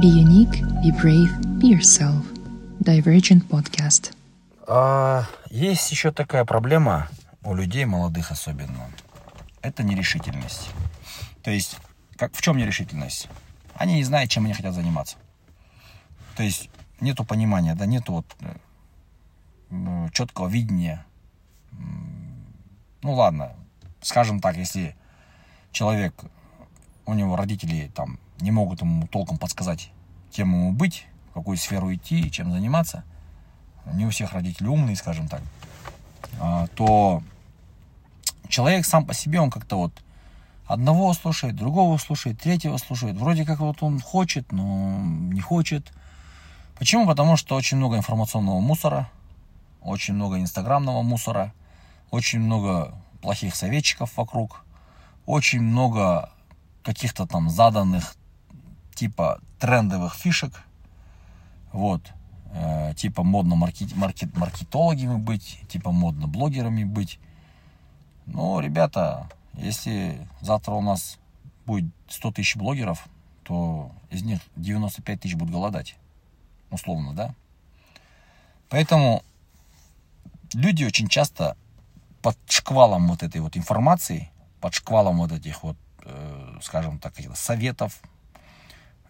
Be unique, be brave, be yourself. Divergent Podcast. А, есть еще такая проблема у людей, молодых особенно. Это нерешительность. То есть, как, в чем нерешительность? Они не знают, чем они хотят заниматься. То есть, нету понимания, да, нету вот э, четкого видения. Ну ладно, скажем так, если человек, у него родители там не могут ему толком подсказать, кем ему быть, в какую сферу идти, чем заниматься, не у всех родители умные, скажем так, а, то человек сам по себе, он как-то вот одного слушает, другого слушает, третьего слушает. Вроде как вот он хочет, но не хочет. Почему? Потому что очень много информационного мусора, очень много инстаграмного мусора, очень много плохих советчиков вокруг, очень много каких-то там заданных типа трендовых фишек, вот, э, типа модно маркет, маркет, маркетологами быть, типа модно блогерами быть. Ну, ребята, если завтра у нас будет 100 тысяч блогеров, то из них 95 тысяч будут голодать, условно, да? Поэтому люди очень часто под шквалом вот этой вот информации, под шквалом вот этих вот, скажем так, советов,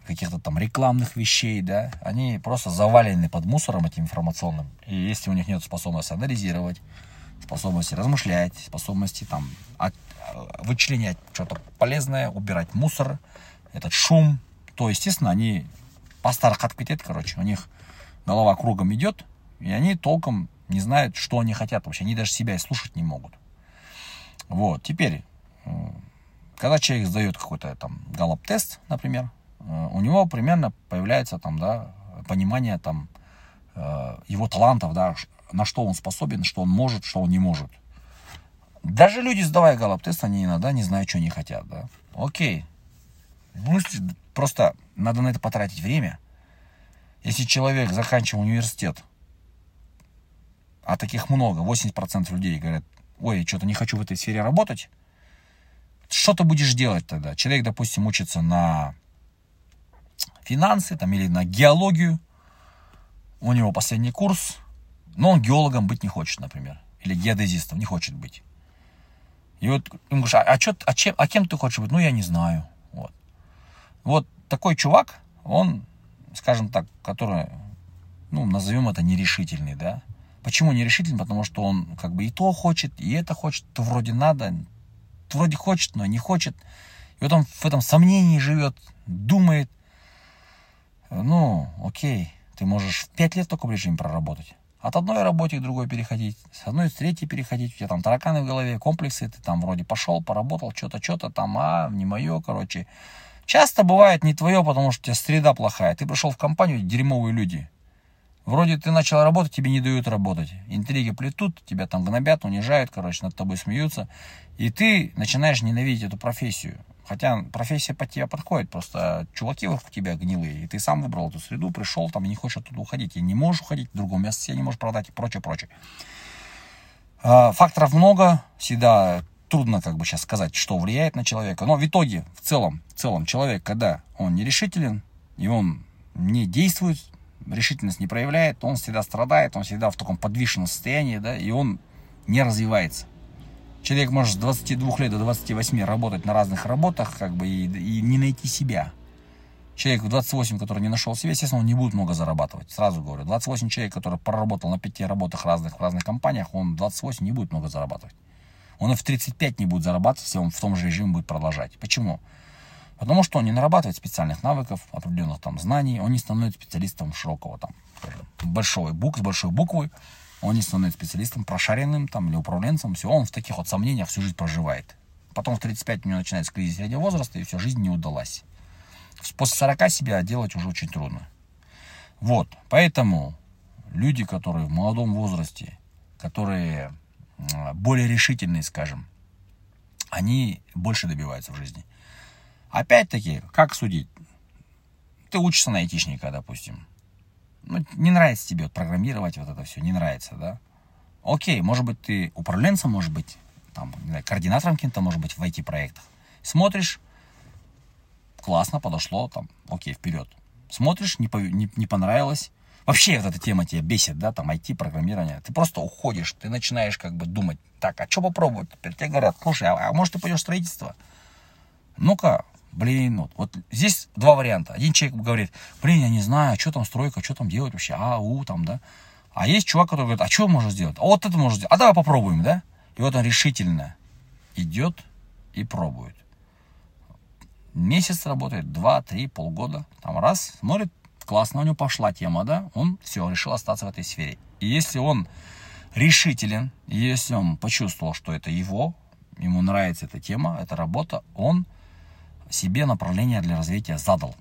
каких-то там рекламных вещей, да, они просто завалены под мусором этим информационным. И если у них нет способности анализировать, способности размышлять, способности там от, вычленять что-то полезное, убирать мусор, этот шум, то, естественно, они по старых откатит, короче, у них голова кругом идет, и они толком не знают, что они хотят вообще. Они даже себя и слушать не могут. Вот, теперь, когда человек сдает какой-то там галоп-тест, например, Э, у него примерно появляется там, да, понимание там э, его талантов, да, на что он способен, что он может, что он не может. Даже люди, сдавая галоп-тест, они иногда не знают, что они хотят, да. Окей. Просто надо на это потратить время. Если человек, заканчивая университет, а таких много, 80% людей говорят, ой, что-то не хочу в этой сфере работать, что ты будешь делать тогда? Человек, допустим, учится на финансы там, или на геологию. У него последний курс, но он геологом быть не хочет, например. Или геодезистом не хочет быть. И вот ему говоришь, а, а, чё, а, чем, а кем ты хочешь быть? Ну, я не знаю. Вот. вот такой чувак, он, скажем так, который, ну, назовем это нерешительный, да. Почему нерешительный? Потому что он как бы и то хочет, и это хочет, то вроде надо, вроде хочет, но не хочет. И вот он в этом сомнении живет, думает – ну, окей, ты можешь в 5 лет в режиме проработать. От одной работы к другой переходить, с одной к третьей переходить, у тебя там тараканы в голове, комплексы, ты там вроде пошел, поработал, что-то, что-то там, а, не мое, короче. Часто бывает не твое, потому что у тебя среда плохая. Ты пришел в компанию, дерьмовые люди. Вроде ты начал работать, тебе не дают работать. Интриги плетут, тебя там гнобят, унижают, короче, над тобой смеются. И ты начинаешь ненавидеть эту профессию. Хотя профессия под тебя подходит, просто чуваки вокруг тебя гнилые, и ты сам выбрал эту среду, пришел там и не хочешь оттуда уходить, и не можешь уходить, в другом месте себе не можешь продать и прочее, прочее. А, факторов много, всегда трудно как бы сейчас сказать, что влияет на человека, но в итоге, в целом, в целом человек, когда он нерешителен, и он не действует, решительность не проявляет, он всегда страдает, он всегда в таком подвешенном состоянии, да, и он не развивается. Человек может с 22 лет до 28 работать на разных работах, как бы, и, и не найти себя. Человек в 28, который не нашел себя, естественно, он не будет много зарабатывать. Сразу говорю. 28 человек, который проработал на пяти работах разных, в разных компаниях, он в 28 не будет много зарабатывать. Он и в 35 не будет зарабатывать, если он в том же режиме будет продолжать. Почему? Потому что он не нарабатывает специальных навыков, определенных там знаний, он не становится специалистом широкого там, большой бук, с большой буквы, он не становится специалистом, прошаренным там, или управленцем, все, он в таких вот сомнениях всю жизнь проживает. Потом в 35 у него начинается кризис среднего возраста, и все, жизнь не удалась. После 40 себя делать уже очень трудно. Вот, поэтому люди, которые в молодом возрасте, которые более решительные, скажем, они больше добиваются в жизни. Опять-таки, как судить? Ты учишься на айтишника, допустим ну, не нравится тебе вот программировать вот это все, не нравится, да? Окей, может быть, ты управленцем, может быть, там, не знаю, координатором каким-то, может быть, в IT-проектах. Смотришь, классно, подошло, там, окей, вперед. Смотришь, не, не, не понравилось. Вообще вот эта тема тебя бесит, да, там IT-программирование. Ты просто уходишь, ты начинаешь как бы думать, так, а что попробовать теперь? Тебе говорят, слушай, а, а может ты пойдешь в строительство? Ну-ка, блин, вот, вот здесь два варианта. Один человек говорит, блин, я не знаю, что там стройка, что там делать вообще, а, у, там, да. А есть чувак, который говорит, а что можно сделать? А вот это можно сделать. А давай попробуем, да? И вот он решительно идет и пробует. Месяц работает, два, три, полгода. Там раз, смотрит, классно, у него пошла тема, да? Он все, решил остаться в этой сфере. И если он решителен, если он почувствовал, что это его, ему нравится эта тема, эта работа, он себе направление для развития задал.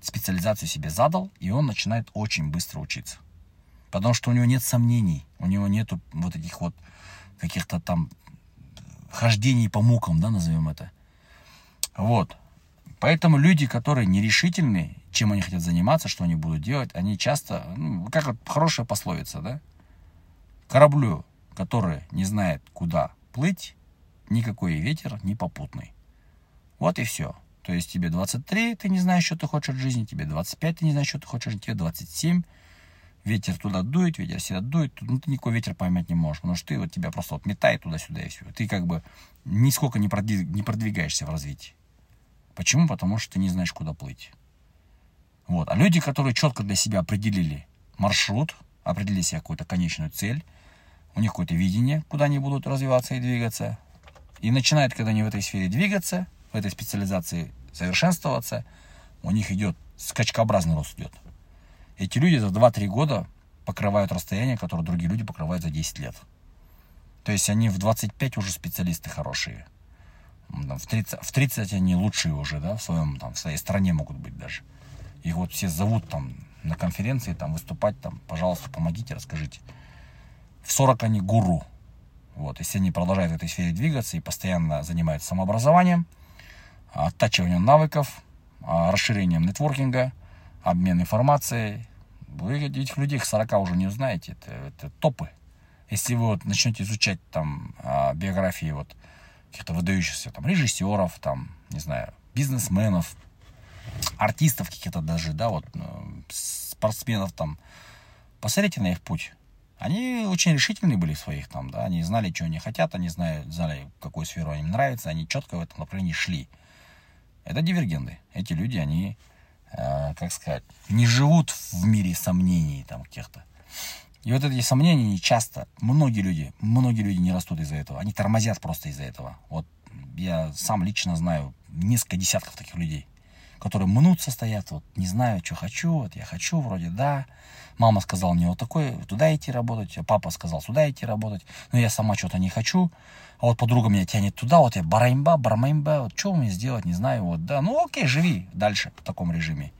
Специализацию себе задал, и он начинает очень быстро учиться. Потому что у него нет сомнений, у него нет вот этих вот каких-то там хождений по мукам, да, назовем это. Вот. Поэтому люди, которые нерешительны, чем они хотят заниматься, что они будут делать, они часто, ну, как вот хорошая пословица, да? Кораблю, который не знает, куда плыть, никакой ветер не попутный. Вот и все. То есть тебе 23, ты не знаешь, что ты хочешь от жизни, тебе 25, ты не знаешь, что ты хочешь, тебе 27, ветер туда дует, ветер сюда дует, ну ты никакой ветер поймать не можешь, потому что ты вот тебя просто вот метает туда-сюда и все. Ты как бы нисколько не, продвиг, не продвигаешься в развитии. Почему? Потому что ты не знаешь, куда плыть. Вот. А люди, которые четко для себя определили маршрут, определили себе какую-то конечную цель, у них какое-то видение, куда они будут развиваться и двигаться, и начинают, когда они в этой сфере двигаться, в этой специализации совершенствоваться, у них идет скачкообразный рост идет. Эти люди за 2-3 года покрывают расстояние, которое другие люди покрывают за 10 лет. То есть они в 25 уже специалисты хорошие. В 30, в 30 они лучшие уже, да, в, своем, там, в своей стране могут быть даже. Их вот все зовут там на конференции там выступать, там, пожалуйста, помогите, расскажите. В 40 они гуру. Вот, если они продолжают в этой сфере двигаться и постоянно занимаются самообразованием, оттачиванием навыков, а, расширением нетворкинга – обмен информацией. Вы этих людей к 40 уже не узнаете, это, это топы. Если вы вот начнете изучать там а, биографии вот каких-то выдающихся там режиссеров, там, не знаю, бизнесменов, артистов каких-то даже, да, вот ну, спортсменов там, посмотрите на их путь. Они очень решительные были в своих там, да, они знали, что они хотят, они знали, знали, какую сферу им нравится, они четко в этом направлении шли. Это дивергенты. Эти люди, они Э, как сказать, не живут в мире сомнений там каких-то. И вот эти сомнения часто, многие люди, многие люди не растут из-за этого. Они тормозят просто из-за этого. Вот я сам лично знаю несколько десятков таких людей, которые мнутся, стоят, вот не знаю, что хочу, вот я хочу, вроде да. Мама сказала мне вот такое, туда идти работать, а папа сказал сюда идти работать, но я сама что-то не хочу а вот подруга меня тянет туда, вот я бараимба, бармаимба, вот что мне сделать, не знаю, вот, да, ну окей, живи дальше в таком режиме.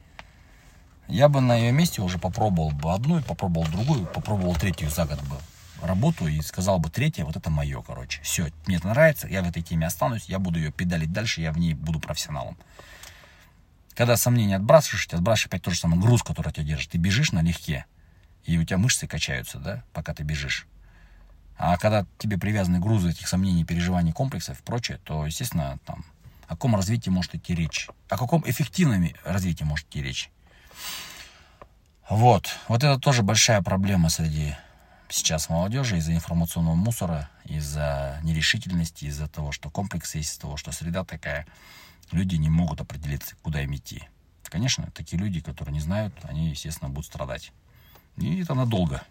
Я бы на ее месте уже попробовал бы одну, попробовал другую, попробовал третью за год бы работу и сказал бы третья, вот это мое, короче. Все, мне это нравится, я в этой теме останусь, я буду ее педалить дальше, я в ней буду профессионалом. Когда сомнения отбрасываешь, ты отбрасываешь опять тот же самый груз, который тебя держит. Ты бежишь налегке, и у тебя мышцы качаются, да, пока ты бежишь. А когда тебе привязаны грузы этих сомнений, переживаний, комплексов и прочее, то, естественно, там, о каком развитии может идти речь? О каком эффективном развитии может идти речь? Вот. Вот это тоже большая проблема среди сейчас молодежи из-за информационного мусора, из-за нерешительности, из-за того, что комплексы есть, из-за того, что среда такая люди не могут определиться, куда им идти. Конечно, такие люди, которые не знают, они, естественно, будут страдать. И это надолго.